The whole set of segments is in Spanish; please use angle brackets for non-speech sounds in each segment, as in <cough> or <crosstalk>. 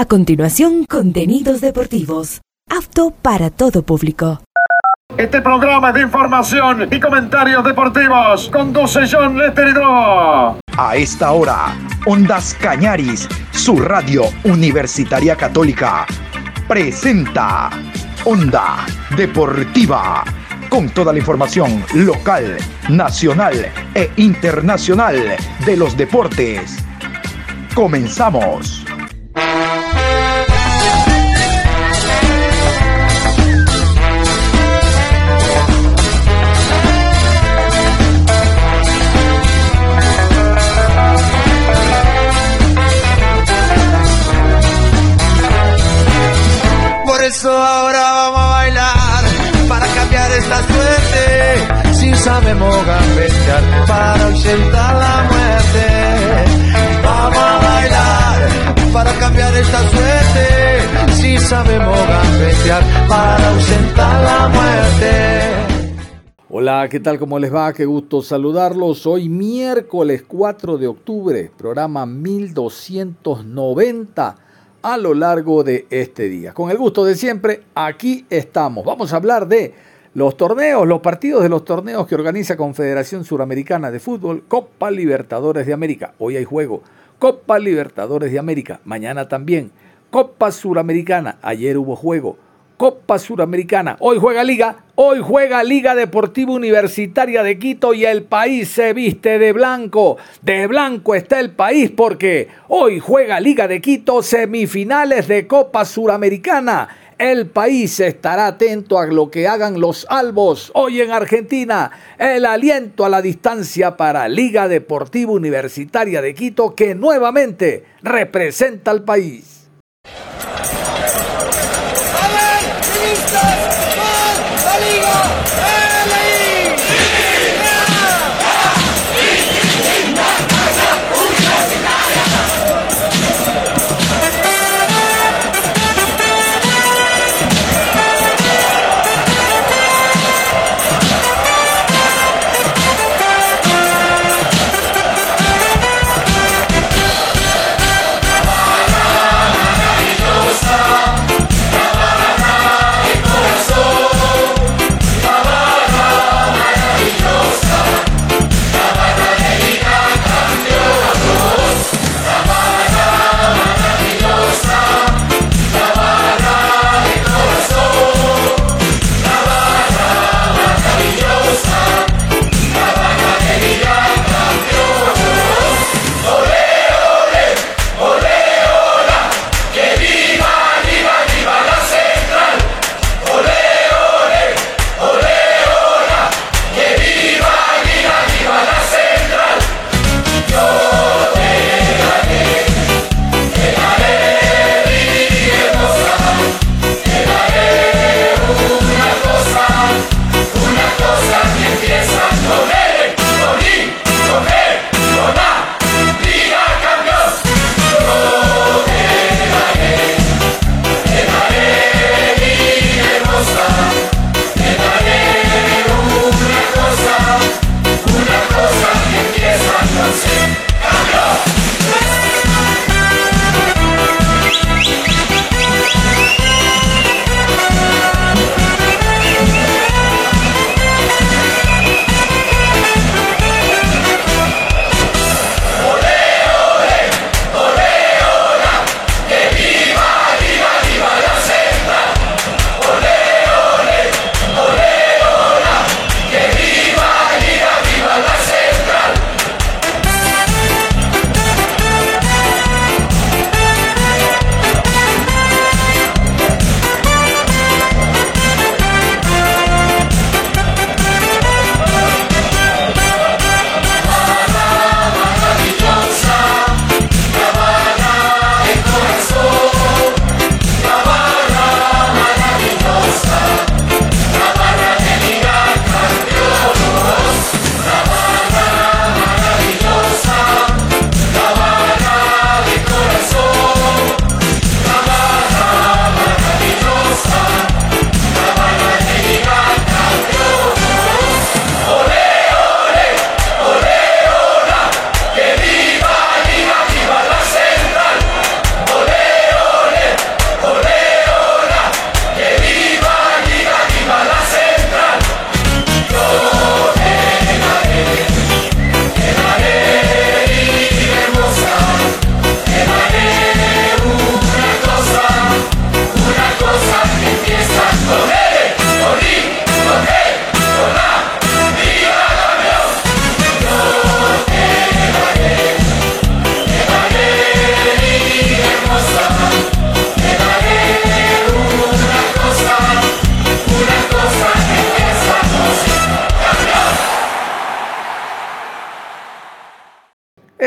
A continuación, contenidos deportivos. Apto para todo público. Este programa de información y comentarios deportivos conduce John Lester A esta hora, Ondas Cañaris, su radio universitaria católica, presenta Onda Deportiva, con toda la información local, nacional e internacional de los deportes. Comenzamos. Sabemos gambetear para ausentar la muerte. Vamos a bailar para cambiar esta suerte. Si sabemos gambetear para ausentar la muerte. Hola, ¿qué tal? ¿Cómo les va? Qué gusto saludarlos. Hoy miércoles 4 de octubre, programa 1290 a lo largo de este día. Con el gusto de siempre, aquí estamos. Vamos a hablar de los torneos, los partidos de los torneos que organiza Confederación Suramericana de Fútbol, Copa Libertadores de América. Hoy hay juego. Copa Libertadores de América. Mañana también. Copa Suramericana. Ayer hubo juego. Copa Suramericana. Hoy juega Liga, hoy juega Liga Deportiva Universitaria de Quito y el país se viste de blanco. De blanco está el país porque hoy juega Liga de Quito semifinales de Copa Suramericana. El país estará atento a lo que hagan los albos hoy en Argentina. El aliento a la distancia para Liga Deportiva Universitaria de Quito que nuevamente representa al país.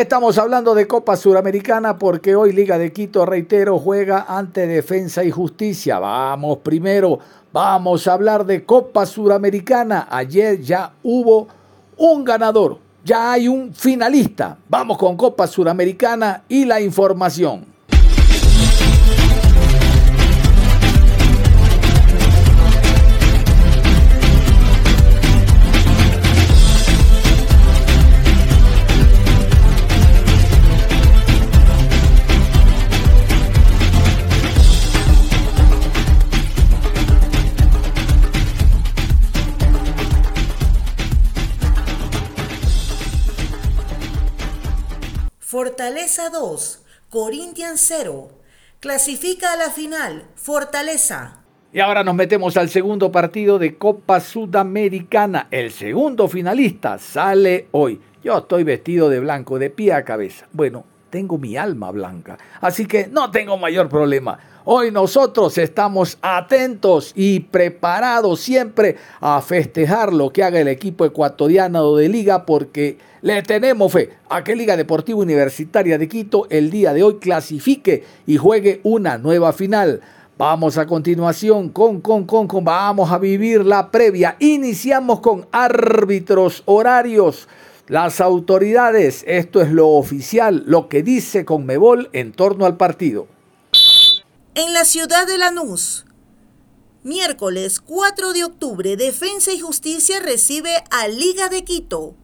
Estamos hablando de Copa Suramericana porque hoy Liga de Quito, reitero, juega ante Defensa y Justicia. Vamos primero, vamos a hablar de Copa Suramericana. Ayer ya hubo un ganador, ya hay un finalista. Vamos con Copa Suramericana y la información. Fortaleza 2, Corinthians 0. Clasifica a la final, Fortaleza. Y ahora nos metemos al segundo partido de Copa Sudamericana. El segundo finalista sale hoy. Yo estoy vestido de blanco, de pie a cabeza. Bueno, tengo mi alma blanca, así que no tengo mayor problema. Hoy nosotros estamos atentos y preparados siempre a festejar lo que haga el equipo ecuatoriano de liga porque le tenemos fe a que Liga Deportiva Universitaria de Quito el día de hoy clasifique y juegue una nueva final. Vamos a continuación con, con, con, con, vamos a vivir la previa. Iniciamos con árbitros horarios. Las autoridades, esto es lo oficial, lo que dice Conmebol en torno al partido en la ciudad de Lanús. Miércoles 4 de octubre, Defensa y Justicia recibe a Liga de Quito.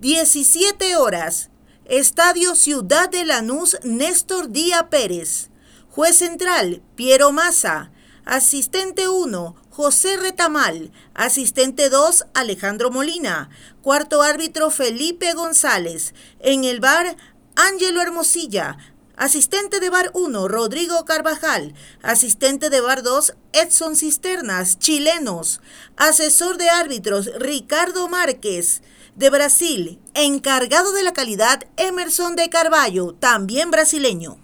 17 horas. Estadio Ciudad de Lanús, Néstor Díaz Pérez. Juez central, Piero Maza. Asistente 1, José Retamal. Asistente 2, Alejandro Molina. Cuarto árbitro, Felipe González. En el bar, Ángelo Hermosilla. Asistente de Bar 1, Rodrigo Carvajal. Asistente de Bar 2, Edson Cisternas, chilenos. Asesor de árbitros, Ricardo Márquez, de Brasil. Encargado de la calidad, Emerson de Carballo, también brasileño.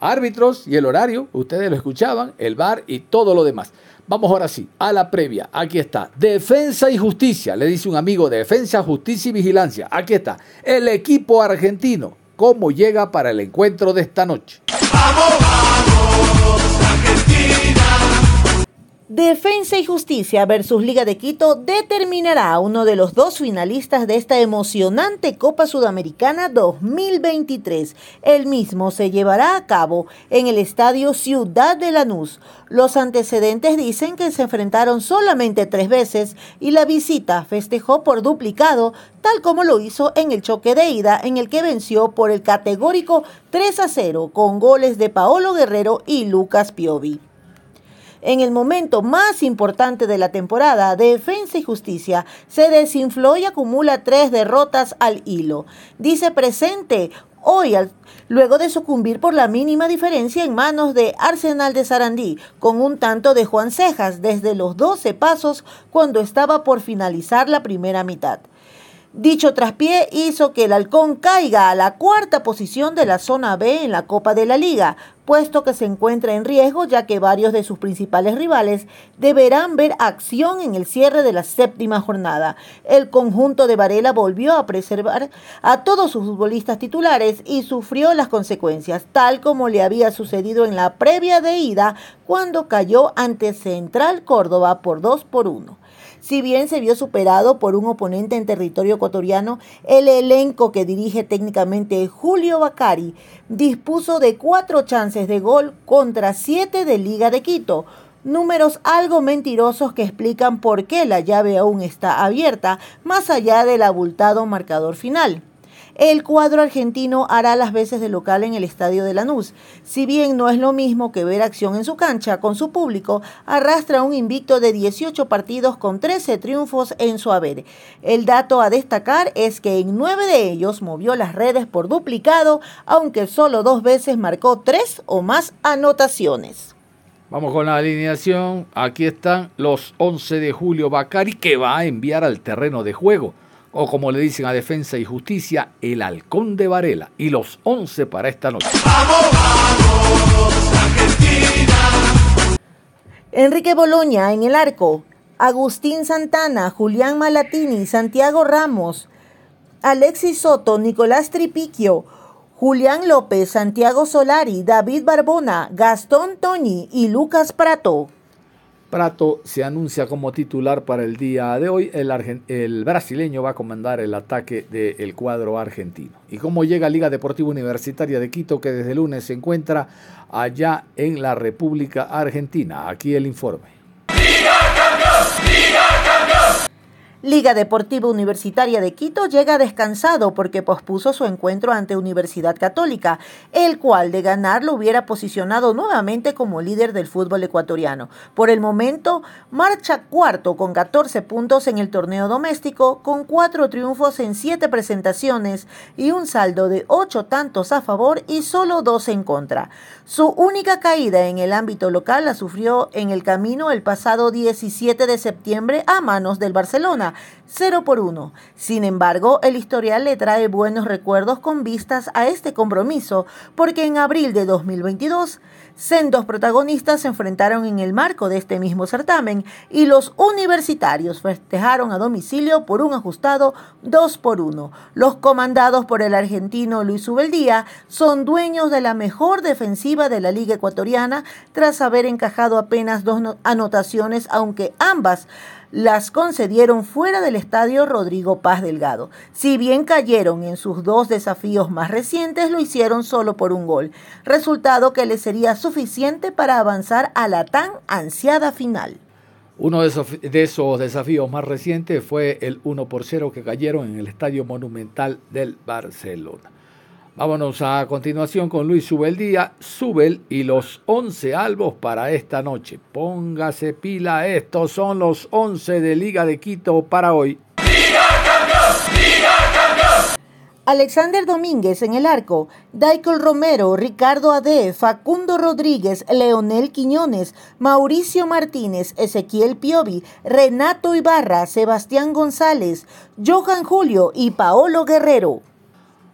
Árbitros y el horario, ustedes lo escuchaban, el bar y todo lo demás. Vamos ahora sí, a la previa. Aquí está. Defensa y justicia, le dice un amigo. Defensa, justicia y vigilancia. Aquí está. El equipo argentino cómo llega para el encuentro de esta noche. ¡Vamos, vamos, Defensa y Justicia versus Liga de Quito determinará a uno de los dos finalistas de esta emocionante Copa Sudamericana 2023. El mismo se llevará a cabo en el Estadio Ciudad de Lanús. Los antecedentes dicen que se enfrentaron solamente tres veces y la visita festejó por duplicado, tal como lo hizo en el choque de ida en el que venció por el categórico 3 a 0 con goles de Paolo Guerrero y Lucas Piovi. En el momento más importante de la temporada, Defensa y Justicia se desinfló y acumula tres derrotas al hilo. Dice presente hoy luego de sucumbir por la mínima diferencia en manos de Arsenal de Sarandí, con un tanto de Juan Cejas desde los 12 pasos cuando estaba por finalizar la primera mitad. Dicho traspié hizo que el halcón caiga a la cuarta posición de la zona B en la Copa de la Liga, puesto que se encuentra en riesgo ya que varios de sus principales rivales deberán ver acción en el cierre de la séptima jornada. El conjunto de Varela volvió a preservar a todos sus futbolistas titulares y sufrió las consecuencias, tal como le había sucedido en la previa de ida cuando cayó ante Central Córdoba por 2 por 1. Si bien se vio superado por un oponente en territorio ecuatoriano, el elenco que dirige técnicamente Julio Bacari dispuso de cuatro chances de gol contra siete de Liga de Quito. Números algo mentirosos que explican por qué la llave aún está abierta, más allá del abultado marcador final. El cuadro argentino hará las veces de local en el estadio de Lanús. Si bien no es lo mismo que ver acción en su cancha con su público, arrastra un invicto de 18 partidos con 13 triunfos en su haber. El dato a destacar es que en nueve de ellos movió las redes por duplicado, aunque solo dos veces marcó tres o más anotaciones. Vamos con la alineación. Aquí están los 11 de Julio Bacari que va a enviar al terreno de juego o como le dicen a Defensa y Justicia, el Halcón de Varela y los 11 para esta noche. ¡Vamos, vamos, Argentina! Enrique Boloña en el arco, Agustín Santana, Julián Malatini, Santiago Ramos, Alexis Soto, Nicolás Tripiquio, Julián López, Santiago Solari, David Barbona, Gastón Toñi y Lucas Prato. Prato se anuncia como titular para el día de hoy. El, brasileño va a comandar el ataque del cuadro argentino. ¿Y cómo llega Liga Deportiva Universitaria de Quito, que desde lunes se encuentra allá en la República Argentina? Aquí el informe. ¡Liga, ¡Liga, Deportiva Universitaria de Quito llega descansado porque pospuso su encuentro ante Universidad Católica, el cual de ganar lo hubiera posicionado nuevamente como líder del fútbol ecuatoriano. Por el momento, marcha cuarto con 14 puntos en el torneo doméstico, con cuatro triunfos en siete presentaciones y un saldo de ocho tantos a favor y solo dos en contra. Su única caída en el ámbito local la sufrió en el camino el pasado 17 de septiembre a manos del Barcelona 0 por 1. Sin embargo, el historial le trae buenos recuerdos con vistas a este compromiso, porque en abril de 2022, sendos protagonistas se enfrentaron en el marco de este mismo certamen y los universitarios festejaron a domicilio por un ajustado 2 por 1. Los comandados por el argentino Luis Ubeldía son dueños de la mejor defensiva de la Liga Ecuatoriana tras haber encajado apenas dos anotaciones, aunque ambas las concedieron fuera del estadio Rodrigo Paz Delgado. Si bien cayeron en sus dos desafíos más recientes, lo hicieron solo por un gol, resultado que les sería suficiente para avanzar a la tan ansiada final. Uno de esos, de esos, desafíos más recientes fue el 1 por 0 que cayeron en el Estadio Monumental del Barcelona. Vámonos a continuación con Luis Subeldía, Subel y los 11 albos para esta noche. Póngase pila, estos son los 11 de Liga de Quito para hoy. ¡Liga Campeón! ¡Liga Campeón! Alexander Domínguez en el arco, Daikol Romero, Ricardo Ade, Facundo Rodríguez, Leonel Quiñones, Mauricio Martínez, Ezequiel Piovi, Renato Ibarra, Sebastián González, Johan Julio y Paolo Guerrero.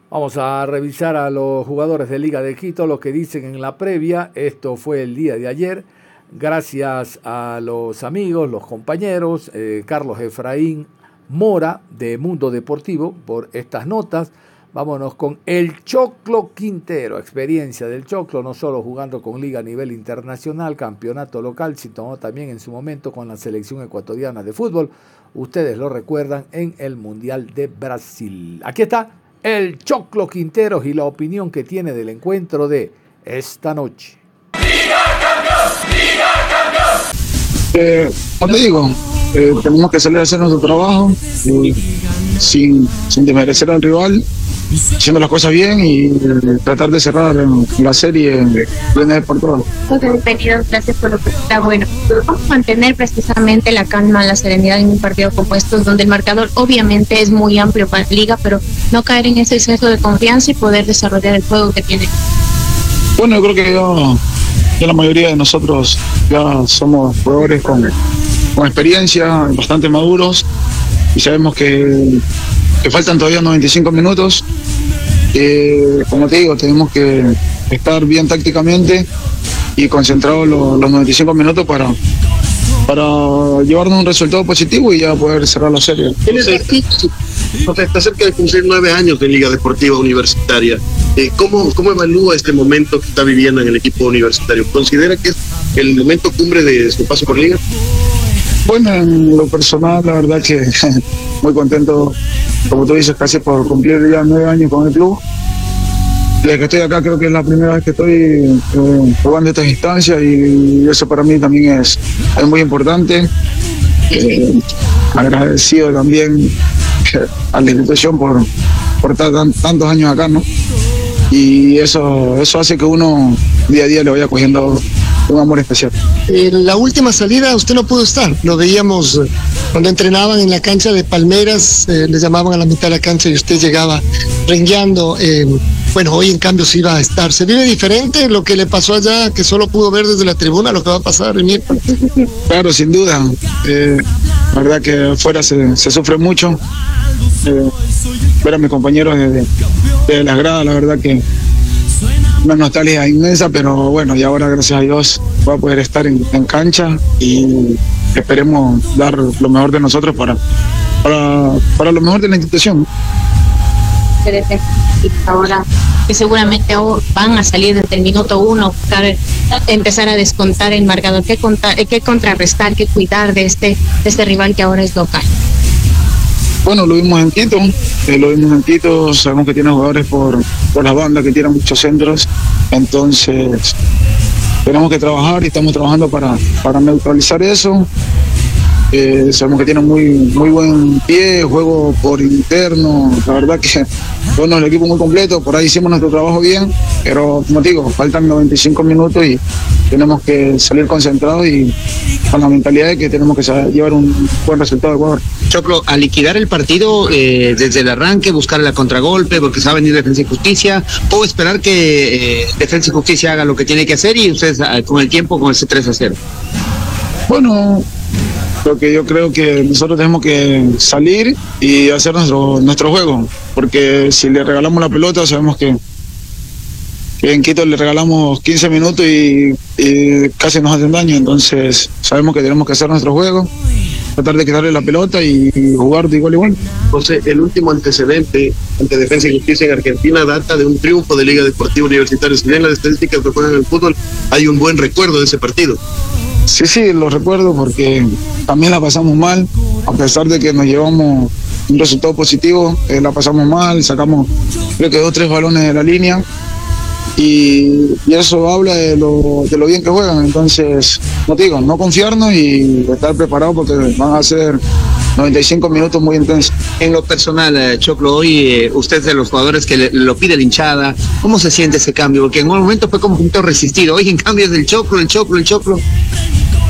Vamos a revisar a los jugadores de Liga de Quito, lo que dicen en la previa. Esto fue el día de ayer. Gracias a los amigos, los compañeros, eh, Carlos Efraín Mora de Mundo Deportivo por estas notas. Vámonos con el Choclo Quintero, experiencia del Choclo, no solo jugando con liga a nivel internacional, campeonato local, sino también en su momento con la selección ecuatoriana de fútbol. Ustedes lo recuerdan en el Mundial de Brasil. Aquí está el Choclo Quinteros y la opinión que tiene del encuentro de esta noche. ¡Liga campeón! ¡Liga campeón! Eh, como digo, eh, tenemos que salir a hacer nuestro trabajo sin, sin desmerecer al rival haciendo las cosas bien y tratar de cerrar la serie de por todo. Bienvenidos, gracias por lo que está bueno. ¿Cómo mantener precisamente la calma, la serenidad en un partido como estos, donde el marcador obviamente es muy amplio para la liga, pero no caer en ese exceso de confianza y poder desarrollar el juego que tiene? Bueno, yo creo que ya, la mayoría de nosotros ya somos jugadores con, con experiencia, bastante maduros y sabemos que que faltan todavía 95 minutos. Eh, como te digo, tenemos que estar bien tácticamente y concentrados los, 95 minutos para, para llevarnos un resultado positivo y ya poder cerrar la serie. Está cerca de cumplir nueve años de Liga Deportiva Universitaria. Eh, ¿cómo, ¿Cómo evalúa este momento que está viviendo en el equipo universitario? ¿Considera que es el momento cumbre de su paso por Liga? Bueno, en lo personal, la verdad que <laughs> muy contento, como tú dices, casi por cumplir ya nueve años con el club. Desde que estoy acá creo que es la primera vez que estoy eh, jugando estas instancias y eso para mí también es, es muy importante. Eh, agradecido también a la institución por, por estar tantos años acá, ¿no? Y eso, eso hace que uno día a día le vaya cogiendo un amor especial. En la última salida usted no pudo estar, lo veíamos eh, cuando entrenaban en la cancha de Palmeras, eh, les llamaban a la mitad de la cancha y usted llegaba rengueando. Eh, bueno, hoy en cambio sí iba a estar. ¿Se vive diferente lo que le pasó allá, que solo pudo ver desde la tribuna, lo que va a pasar en Claro, sin duda. la verdad que afuera se, sufre mucho. ver a mis compañeros desde, desde las gradas, la verdad que una nostalgia inmensa, pero bueno, y ahora gracias a Dios voy a poder estar en, cancha y esperemos dar lo mejor de nosotros para, para, para lo mejor de la institución. ahora que seguramente van a salir desde el minuto uno, empezar a descontar el marcador, qué, contar, qué contrarrestar, qué cuidar de este, de este rival que ahora es local. Bueno, lo vimos en Quito, eh, lo vimos en Quito, sabemos que tiene jugadores por, por la banda que tienen muchos centros, entonces tenemos que trabajar y estamos trabajando para, para neutralizar eso. Eh, sabemos que tiene muy, muy buen pie, juego por interno, la verdad que bueno, el equipo muy completo, por ahí hicimos nuestro trabajo bien, pero como digo, faltan 95 minutos y tenemos que salir concentrados y con la mentalidad de que tenemos que llevar un buen resultado de Ecuador. Choclo, a liquidar el partido eh, desde el arranque, buscar la contragolpe, porque se va a venir Defensa y Justicia, o esperar que eh, Defensa y Justicia haga lo que tiene que hacer y ustedes ah, con el tiempo con ese 3 a 0. Bueno, que yo creo que nosotros tenemos que salir y hacer nuestro, nuestro juego, porque si le regalamos la pelota sabemos que, en Quito le regalamos 15 minutos y, casi nos hacen daño, entonces sabemos que tenemos que hacer nuestro juego, tratar de quitarle la pelota y, jugar de igual a igual. José, el último antecedente ante Defensa y Justicia en Argentina data de un triunfo de Liga Deportiva Universitaria. Si bien las estadísticas que juegan en el fútbol, hay un buen recuerdo de ese partido. Sí, sí, lo recuerdo porque también la pasamos mal, a pesar de que nos llevamos un resultado positivo, eh, la pasamos mal, sacamos creo que dos tres balones de la línea y, eso habla de lo, bien que juegan. Entonces, no digo, no confiarnos y estar preparados porque van a ser 95 minutos muy intensos. En lo personal, eh, Choclo, hoy eh, usted de los jugadores que lo pide la hinchada. ¿Cómo se siente ese cambio? Porque en un momento fue como un poquito resistido. Hoy en cambio es del Choclo, el Choclo, el Choclo.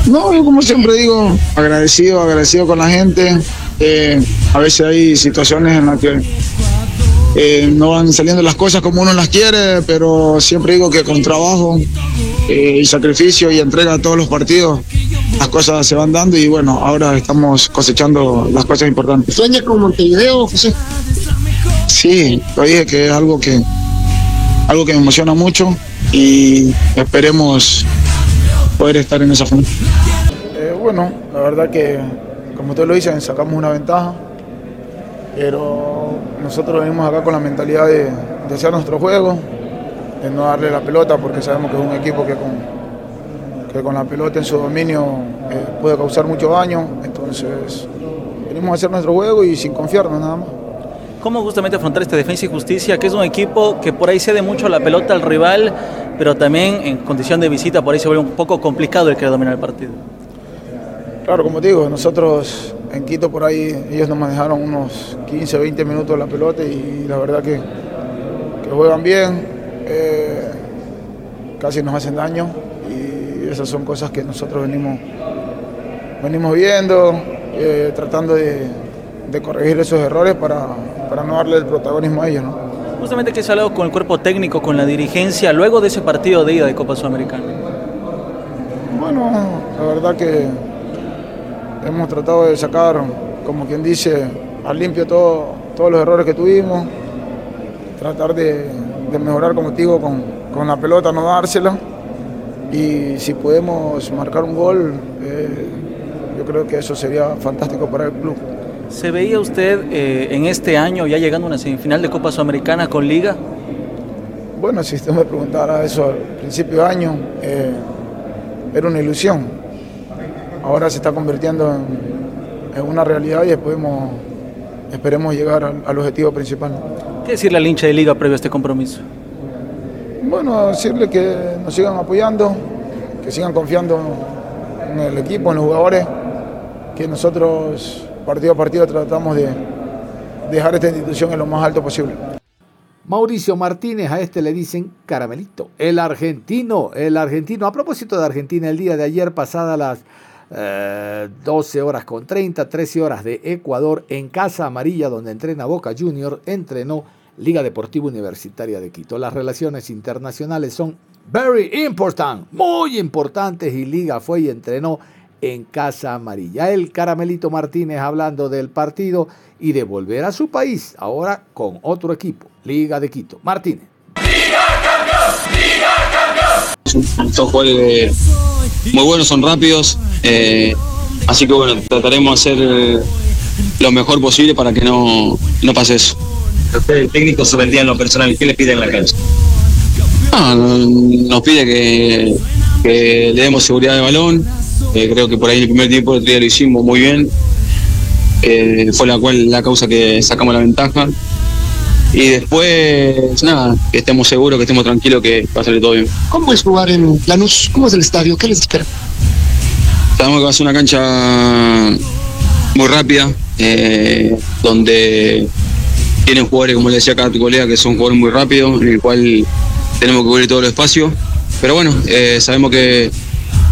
No, yo como siempre digo, agradecido, agradecido con la gente. Eh, a veces hay situaciones en las que eh, no van saliendo las cosas como uno las quiere, pero siempre digo que con trabajo eh, y sacrificio y entrega a todos los partidos, las cosas se van dando y bueno, ahora estamos cosechando las cosas importantes. ¿Sueña con Montevideo, José? Sí, lo dije que es algo que, algo que me emociona mucho y esperemos poder estar en esa forma. Eh, bueno, la verdad que, como ustedes lo dicen, sacamos una ventaja, pero nosotros venimos acá con la mentalidad de, hacer nuestro juego, de no darle la pelota, porque sabemos que es un equipo que con, que con la pelota en su dominio eh, puede causar mucho daño, entonces venimos a hacer nuestro juego y sin confiarnos nada más. ¿Cómo justamente afrontar este Defensa y Justicia, que es un equipo que por ahí cede mucho la pelota al rival, pero también en condición de visita por ahí se vuelve un poco complicado el querer dominar el partido? Claro, como digo, nosotros en Quito por ahí ellos nos manejaron unos 15, 20 minutos la pelota y la verdad que, juegan bien, eh, casi nos hacen daño y esas son cosas que nosotros venimos, venimos viendo, eh, tratando de, de corregir esos errores para, para no darle el protagonismo a ellos. ¿no? Justamente que se ha hablado con el cuerpo técnico, con la dirigencia, luego de ese partido de ida de Copa Sudamericana. Bueno, la verdad que hemos tratado de sacar, como quien dice, al limpio todo, todos los errores que tuvimos, tratar de, mejorar, como digo, con, con, la pelota, no dársela. Y si podemos marcar un gol, eh, yo creo que eso sería fantástico para el club. ¿Se veía usted eh, en este año ya llegando a una semifinal de Copa Sudamericana con Liga? Bueno, si usted me preguntara eso al principio de año, eh, era una ilusión. Ahora se está convirtiendo en, una realidad y esperemos, esperemos llegar al, objetivo principal. ¿Qué decirle al hincha de Liga previo a este compromiso? Bueno, decirle que nos sigan apoyando, que sigan confiando en el equipo, en los jugadores, que nosotros partido a partido tratamos de dejar esta institución en lo más alto posible. Mauricio Martínez, a este le dicen caramelito. El argentino, el argentino. A propósito de Argentina, el día de ayer, pasada las 12 eh, horas con 30, 13 horas de Ecuador, en Casa Amarilla, donde entrena Boca Junior, entrenó Liga Deportiva Universitaria de Quito. Las relaciones internacionales son very important, muy importantes, y Liga fue y entrenó en Casa Amarilla. El Caramelito Martínez hablando del partido y de volver a su país, ahora con otro equipo, Liga de Quito. Martínez. Liga campeón, Liga campeón. Estos juegos muy buenos, son rápidos, eh, así que bueno, trataremos de hacer lo mejor posible para que no, no pase eso. Ustedes técnicos se vendían lo personal, ¿qué les piden en la cancha? No, nos pide que, que le demos seguridad de balón. Eh, creo que por ahí el primer tiempo el otro día lo hicimos muy bien. Eh, fue la cual la causa que sacamos la ventaja. Y después, nada, que estemos seguros, que estemos tranquilos, que va a salir todo bien. ¿Cómo es jugar en Lanús? ¿Cómo es el estadio? ¿Qué les espera? Sabemos que va a ser una cancha muy rápida, eh, donde tienen jugadores, como le decía acá a tu colega, que son jugadores muy rápidos, en el cual tenemos que cubrir todo el espacio. Pero bueno, eh, sabemos que,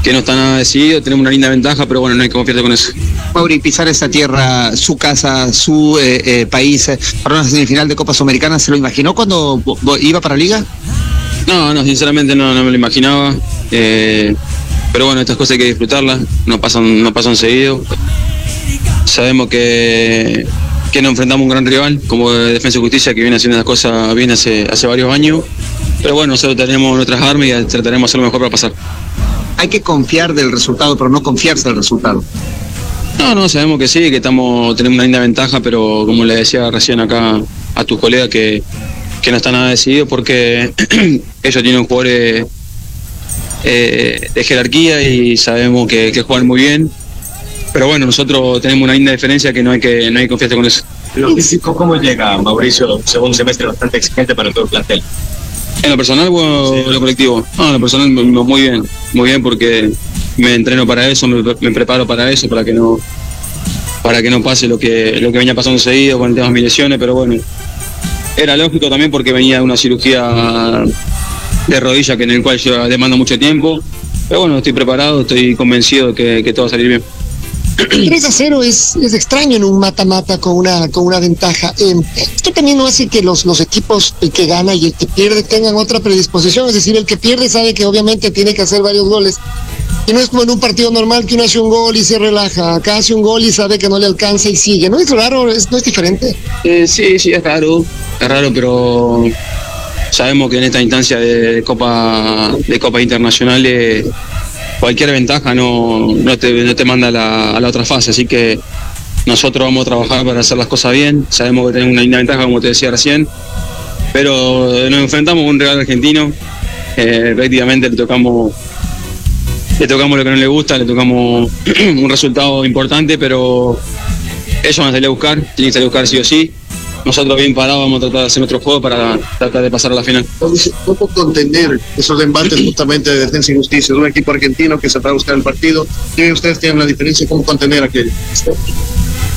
que no está nada decidido, tenemos una linda ventaja, pero bueno, no hay que confiarte con eso. Mauri, pisar esta tierra, su casa, su eh, eh, país, eh, para una semifinal de Copa Sudamericana, ¿se lo imaginó cuando iba para Liga? No, no, sinceramente no, no me lo imaginaba. eh, pero bueno, estas cosas hay que disfrutarlas, no pasan, no pasan seguido. Sabemos que, que nos enfrentamos a un gran rival como Defensa y Justicia que viene haciendo las cosas bien hace, hace varios años. Pero bueno, nosotros tenemos nuestras armas y trataremos de hacer lo mejor para pasar. Hay que confiar del resultado, pero no confiarse del resultado. No, no, sabemos que sí, que estamos, tenemos una linda ventaja, pero como le decía recién acá a tus colegas, que, que no está nada decidido porque <clears throat> ellos tienen jugadores eh, de jerarquía y sabemos que, juegan muy bien. Pero bueno, nosotros tenemos una linda diferencia que no hay que, no hay que con eso. Lo físico, ¿cómo llega Mauricio? Segundo semestre bastante exigente para todo el plantel. ¿En lo personal o en lo colectivo? No, en lo personal mu- mu- muy bien, muy bien porque me entreno para eso, me, me preparo para eso, para que no para que no pase lo que lo que venía pasando seguido con el tema de mis lesiones, pero bueno, era lógico también porque venía de una cirugía de rodilla que en el cual lleva demanda mucho tiempo, pero bueno, estoy preparado, estoy convencido que, que todo va a salir bien. 3 a 0 es, es extraño en un mata-mata con una, con una ventaja. Eh, esto también no hace que los, los equipos, el que gana y el que pierde, tengan otra predisposición. Es decir, el que pierde sabe que obviamente tiene que hacer varios goles. Y no es como en un partido normal que uno hace un gol y se relaja. Acá hace un gol y sabe que no le alcanza y sigue. ¿No es raro? ¿Es, ¿No es diferente? Eh, sí, sí, es raro, es raro, pero sabemos que en esta instancia de Copa de Copa Internacionales cualquier ventaja no, no, te, no te manda a la, a la otra fase, así que nosotros vamos a trabajar para hacer las cosas bien, sabemos que tenemos una linda ventaja, como te decía recién, pero nos enfrentamos a un regalo argentino, eh, prácticamente le tocamos le tocamos lo que no le gusta, le tocamos <clears throat> un resultado importante, pero ellos van a salir a buscar, tienen que salir a buscar sí o sí. Nosotros bien parados vamos a tratar de hacer nuestro juego para tratar de pasar a la final. ¿Cómo contener esos embates justamente de defensa y justicia? Es un equipo argentino que se va a buscar el partido. ¿Qué ustedes tienen la diferencia? ¿Cómo contener a aquel?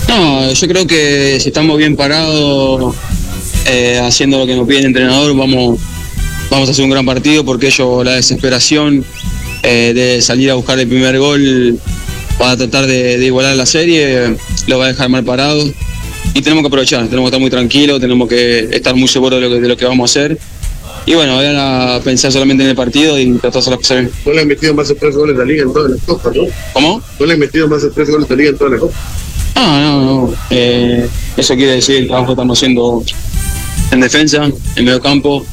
No, yo creo que si estamos bien parados, eh, haciendo lo que nos pide el entrenador, vamos, vamos a hacer un gran partido porque ellos la desesperación eh, de salir a buscar el primer gol para tratar de, de igualar la serie, lo va a dejar mal parado. Y tenemos que aprovechar, tenemos que estar muy tranquilos, tenemos que estar muy seguros de lo que, de lo que vamos a hacer. Y bueno, ahora pensar solamente en el partido y tratar de hacer las cosas bien. No le han metido más de tres goles de la liga en toda la copa, ¿no? ¿Cómo? No le han metido más de tres goles de la liga en toda la copa. No, no, no. Eh, eso quiere decir el trabajo que estamos haciendo en defensa, en medio campo,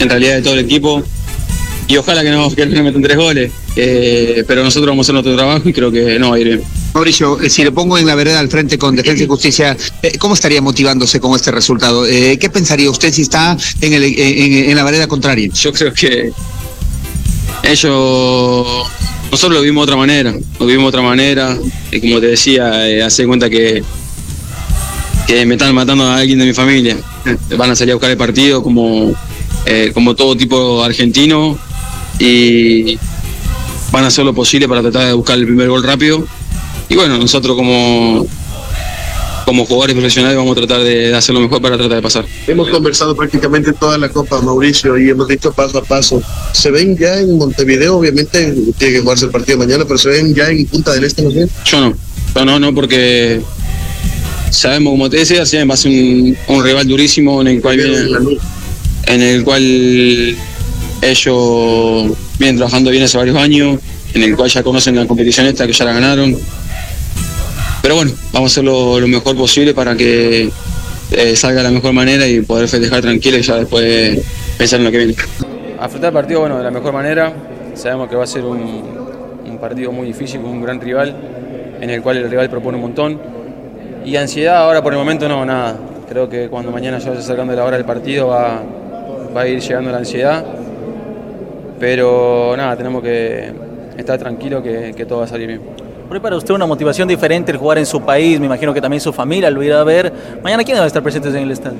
en realidad de todo el equipo. Y ojalá que no, que no metan tres goles. Eh, pero nosotros vamos a hacer nuestro trabajo y creo que no va a ir bien. Mauricio, eh, si le pongo en la vereda al frente con Defensa y Justicia, eh, ¿cómo estaría motivándose con este resultado? Eh, ¿Qué pensaría usted si está en, el, en, la vereda contraria? Yo creo que ellos, nosotros lo vimos de otra manera, lo vimos de otra manera. Y como te decía, hace cuenta que, que me están matando a alguien de mi familia. Van a salir a buscar el partido como, como todo tipo argentino y van a hacer lo posible para tratar de buscar el primer gol rápido. Y bueno, nosotros como, como jugadores profesionales vamos a tratar de, hacer lo mejor para tratar de pasar. Hemos conversado prácticamente toda la Copa, Mauricio, y hemos dicho paso a paso. ¿Se ven ya en Montevideo? Obviamente tiene que jugarse el partido mañana, pero ¿se ven ya en Punta del Este? ¿no? Yo no, yo no, no, porque sabemos, como te decía, sí, va a ser un, un rival durísimo en el cual viene- en el cual ellos vienen trabajando bien hace varios años, en el cual ya conocen la competición esta, que ya la ganaron. Pero bueno, vamos a hacer lo, mejor posible para que eh, salga de la mejor manera y poder festejar tranquilo y ya después pensar en lo que viene. Afrontar el partido bueno, de la mejor manera. Sabemos que va a ser un, partido muy difícil con un gran rival, en el cual el rival propone un montón. Y ansiedad ahora por el momento no, nada. Creo que cuando mañana ya se acercando la hora del partido va, va a ir llegando la ansiedad. Pero nada, tenemos que estar tranquilos que todo va a salir bien. Ahí para usted una motivación diferente el jugar en su país, me imagino que también su familia lo irá a ver. Mañana, ¿quién va a estar presentes en el estadio?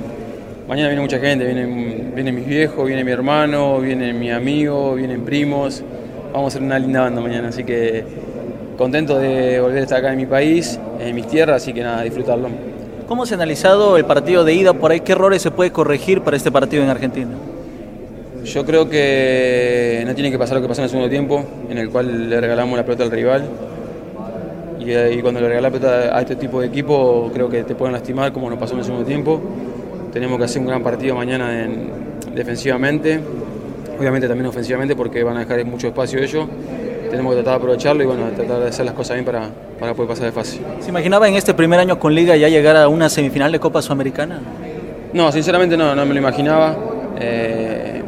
Mañana viene mucha gente, vienen, vienen mis viejos, viene mi hermano, viene mi amigo, vienen primos. Vamos a hacer una linda banda mañana, así que contento de volver a estar acá en mi país, en mis tierras, así que nada, disfrutarlo. ¿Cómo se ha analizado el partido de ida por ahí? ¿Qué errores se puede corregir para este partido en Argentina? Yo creo que no tiene que pasar lo que pasó en el segundo tiempo, en el cual le regalamos la pelota al rival. Y, y cuando le pelota a este tipo de equipo, creo que te pueden lastimar como nos pasó en el segundo tiempo. Tenemos que hacer un gran partido mañana en, defensivamente, obviamente también ofensivamente porque van a dejar mucho espacio ellos. Tenemos que tratar de aprovecharlo y bueno, tratar de hacer las cosas bien para, para poder pasar de fase. ¿Se imaginaba en este primer año con Liga ya llegar a una semifinal de Copa Sudamericana? No, sinceramente no, no me lo imaginaba. Eh,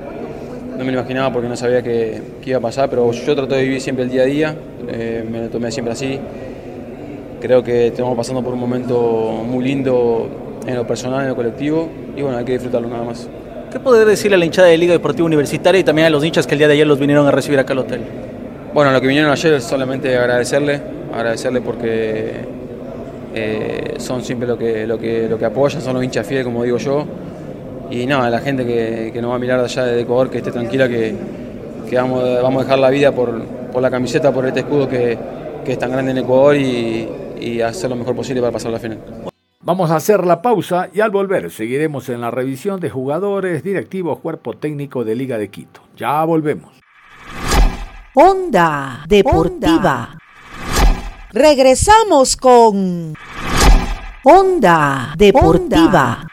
no me lo imaginaba porque no sabía que, que, iba a pasar, pero yo trato de vivir siempre el día a día, eh, me lo tomé siempre así. Creo que estamos pasando por un momento muy lindo en lo personal, en lo colectivo, y bueno, hay que disfrutarlo nada más. ¿Qué poder decirle a la hinchada de Liga Deportiva Universitaria y también a los hinchas que el día de ayer los vinieron a recibir acá al hotel? Bueno, lo que vinieron ayer solamente agradecerle, agradecerle porque eh, son siempre lo que, lo, que, lo que apoyan, son los hinchas fieles, como digo yo. Y nada, la gente que, que nos va a mirar de allá de Ecuador, que esté tranquila, que, que vamos, vamos a dejar la vida por, por la camiseta, por este escudo que, que es tan grande en Ecuador y, y hacer lo mejor posible para pasar la final. Vamos a hacer la pausa y al volver seguiremos en la revisión de jugadores, directivos, cuerpo técnico de Liga de Quito. Ya volvemos. Onda Deportiva. Regresamos con Onda Deportiva.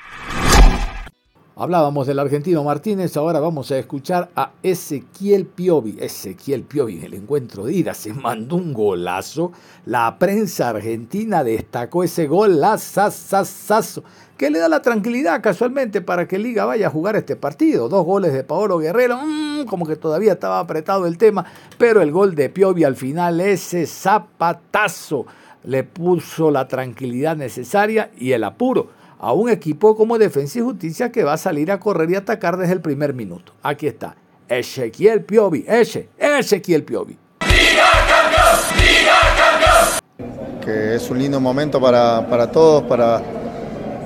Hablábamos del argentino Martínez, ahora vamos a escuchar a Ezequiel Piovi. Ezequiel Piovi en el encuentro de ida se <laughs> mandó un golazo. La prensa argentina destacó ese golazo que le da la tranquilidad casualmente para que Liga vaya a jugar este partido. Dos goles de Paolo Guerrero, mmm, como que todavía estaba apretado el tema, pero el gol de Piovi al final, ese zapatazo, le puso la tranquilidad necesaria y el apuro a un equipo como Defensa y Justicia que va a salir a correr y atacar desde el primer minuto. Aquí está, Ezequiel Piovi, ese, Ezequiel Piovi. Que es un lindo momento para, para todos, para,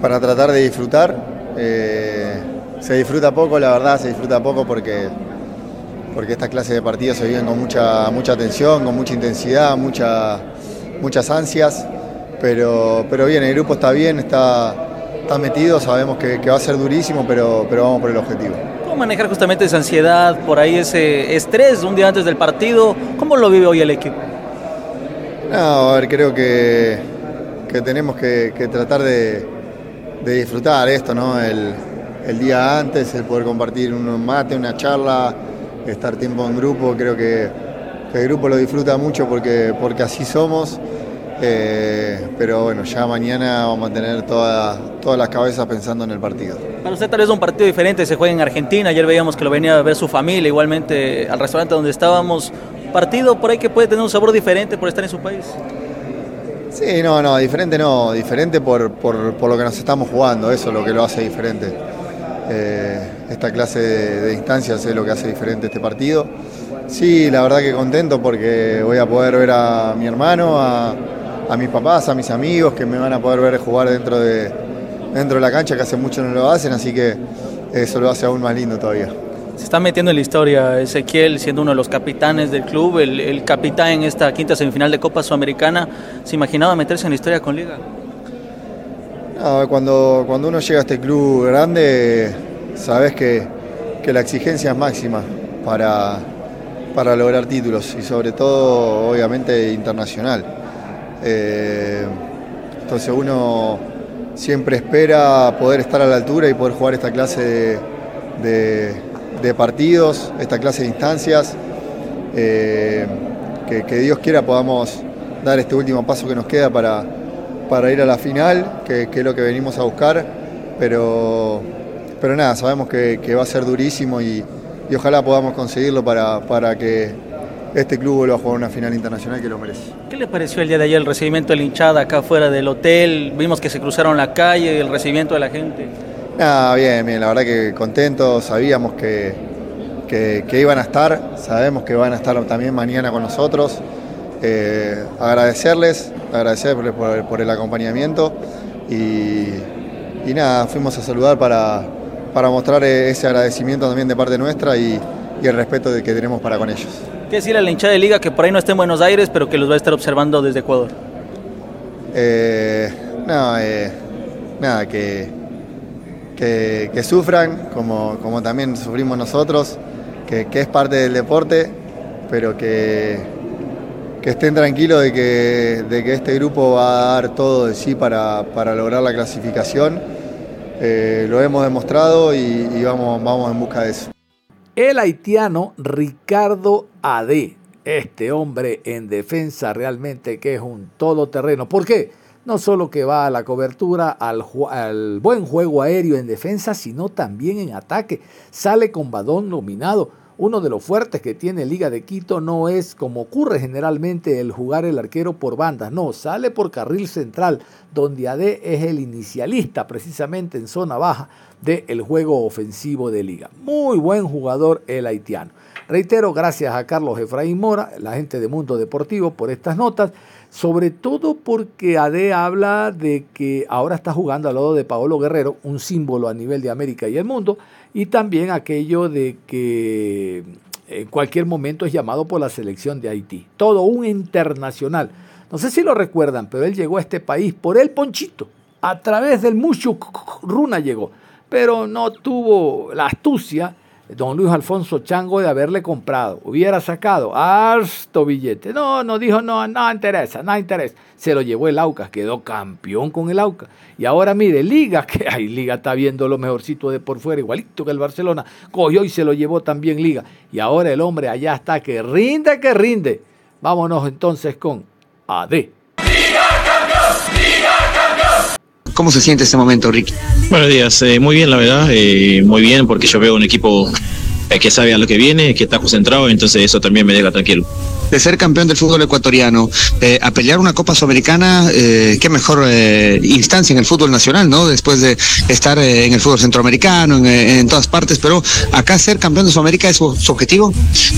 para tratar de disfrutar. Eh, se disfruta poco, la verdad, se disfruta poco porque, porque estas clases de partidos se viven con mucha, mucha atención, con mucha intensidad, mucha, muchas ansias. Pero, pero bien, el grupo está bien, está, está metido, sabemos que, que, va a ser durísimo, pero, pero vamos por el objetivo. ¿Cómo manejar justamente esa ansiedad, por ahí ese estrés un día antes del partido? ¿Cómo lo vive hoy el equipo? No, a ver, creo que, que tenemos que, que tratar de, de, disfrutar esto, ¿no? El, el, día antes, el poder compartir un mate, una charla, estar tiempo en grupo, creo que, que el grupo lo disfruta mucho porque, porque así somos. Eh, pero bueno, ya mañana vamos a tener toda, todas las cabezas pensando en el partido. Para usted tal vez un partido diferente, se juega en Argentina, ayer veíamos que lo venía a ver su familia, igualmente al restaurante donde estábamos, partido por ahí que puede tener un sabor diferente por estar en su país. Sí, no, no, diferente no, diferente por, por, por lo que nos estamos jugando, eso es lo que lo hace diferente. Eh, esta clase de, de instancias es lo que hace diferente este partido. Sí, la verdad que contento porque voy a poder ver a mi hermano, a, a mis papás, a mis amigos que me van a poder ver jugar dentro de, dentro de la cancha, que hace mucho no lo hacen, así que eso lo hace aún más lindo todavía. Se está metiendo en la historia Ezequiel, siendo uno de los capitanes del club, el, el capitán en esta quinta semifinal de Copa Sudamericana. ¿Se imaginaba meterse en la historia con Liga? No, cuando, cuando uno llega a este club grande, sabes que, que la exigencia es máxima para, para lograr títulos y sobre todo, obviamente, internacional. Eh, entonces uno siempre espera poder estar a la altura y poder jugar esta clase de, partidos, esta clase de instancias. Eh, que, Dios quiera podamos dar este último paso que nos queda para, para ir a la final, que, es lo que venimos a buscar. Pero, pero nada, sabemos que, que va a ser durísimo y, y ojalá podamos conseguirlo para, para que este club vuelva a jugar una final internacional que lo merece. ¿Qué le pareció el día de ayer el recibimiento de la hinchada acá fuera del hotel? Vimos que se cruzaron la calle, el recibimiento de la gente. Ah, bien, bien, la verdad que contentos, sabíamos que, que, que iban a estar, sabemos que van a estar también mañana con nosotros. Eh, agradecerles, agradecerles por, por el acompañamiento y, y, nada, fuimos a saludar para, para mostrar ese agradecimiento también de parte nuestra y, y el respeto que tenemos para con ellos. ¿Qué decirle a la hinchada de liga que por ahí no está en Buenos Aires, pero que los va a estar observando desde Ecuador? Eh, no, eh, nada, que, que, que, sufran, como, como también sufrimos nosotros, que, que es parte del deporte, pero que, que estén tranquilos de que, de que este grupo va a dar todo de sí para, para lograr la clasificación. Eh, lo hemos demostrado y, y, vamos, vamos en busca de eso. El haitiano Ricardo Ade, este hombre en defensa realmente que es un todoterreno. ¿Por qué? No solo que va a la cobertura, al, al buen juego aéreo en defensa, sino también en ataque. Sale con badón nominado uno de los fuertes que tiene Liga de Quito no es como ocurre generalmente el jugar el arquero por bandas, no, sale por carril central, donde AD es el inicialista precisamente en zona baja del juego ofensivo de Liga. Muy buen jugador el haitiano. Reitero, gracias a Carlos Efraín Mora, la gente de Mundo Deportivo, por estas notas, sobre todo porque AD habla de que ahora está jugando al lado de Paolo Guerrero, un símbolo a nivel de América y el mundo, y también aquello de que en cualquier momento es llamado por la selección de Haití. Todo un internacional. No sé si lo recuerdan, pero él llegó a este país por el Ponchito. A través del Mushu Runa llegó. Pero no tuvo la astucia don Luis Alfonso Chango de haberle comprado. Hubiera sacado harto billete. No, no dijo, no, no interesa, no interesa. Se lo llevó el Aucas, quedó campeón con el Aucas. Y ahora mire, Liga, que <laughs> hay Liga está viendo lo mejorcito de por fuera, igualito que el Barcelona. Cogió y se lo llevó también Liga. Y ahora el hombre allá está que rinde, que rinde. Vámonos entonces con AD. ¿Cómo se siente este momento, Ricky? Buenos días, eh, muy bien, la verdad, eh, muy bien, porque yo veo un equipo eh, que sabe a lo que viene, que está concentrado, entonces eso también me deja tranquilo de ser campeón del fútbol ecuatoriano eh, a pelear una Copa Sudamericana, eh, qué mejor eh, instancia en el fútbol nacional, ¿no? Después de estar en el fútbol centroamericano, en, en, todas partes, pero acá ser campeón de Sudamérica es su, objetivo.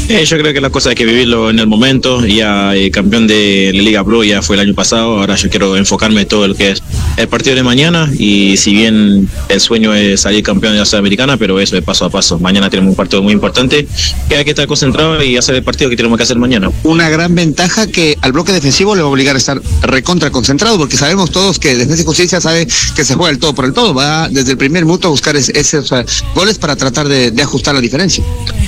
yo creo que la cosa hay que vivirlo en el momento, ya campeón de la Liga Blue ya fue el año pasado, ahora yo quiero enfocarme en todo lo que es el partido de mañana y si bien el sueño es salir campeón de la Sudamericana, pero eso es paso a paso. Mañana tenemos un partido muy importante que hay que estar concentrado y hacer el partido que tenemos que hacer mañana una gran ventaja que al bloque defensivo le va a obligar a estar recontra concentrado, porque sabemos todos que Defensa y Justicia sabe que se juega el todo por el todo, va desde el primer minuto a buscar esos goles para tratar de, de ajustar la diferencia.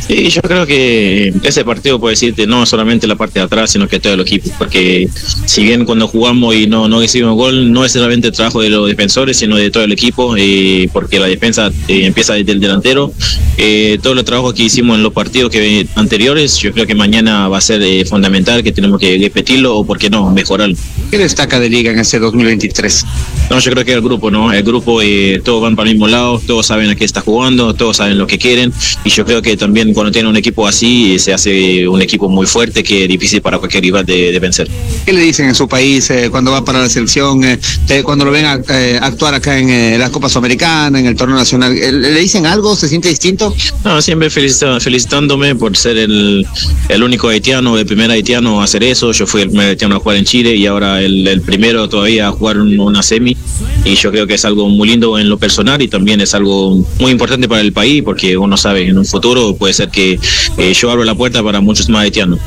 Sí, yo creo que ese partido puede decirte no solamente la parte de atrás, sino que todo el equipo, porque si bien cuando jugamos y no, no recibimos gol, no es solamente el trabajo de los defensores, sino de todo el equipo, eh, porque la defensa eh, empieza desde el delantero. Eh, todo el trabajo que hicimos en los partidos que anteriores, yo creo que mañana va a ser eh, fundamental, que tenemos que repetirlo o, por qué no, mejorarlo. ¿Qué destaca de Liga en este 2023? No, yo creo que el grupo, ¿no? El grupo, eh, todos van para el mismo lado, todos saben a qué está jugando, todos saben lo que quieren, y yo creo que también cuando tiene un equipo así, se hace un equipo muy fuerte que es difícil para cualquier rival de, de vencer. ¿Qué le dicen en su país eh, cuando va para la selección, eh, cuando lo ven a, actuar acá en la Copa Sudamericana, en el torneo nacional? ¿Le dicen algo? ¿Se siente distinto? No, siempre felicita, felicitándome por ser el, el único haitiano, el primer haitiano a hacer eso. Yo fui el primer haitiano a jugar en Chile y ahora el, primero todavía a jugar una semi y yo creo que es algo muy lindo en lo personal y también es algo muy importante para el país porque uno sabe en un futuro puede ser que eh, yo abro la puerta para muchos más haitianos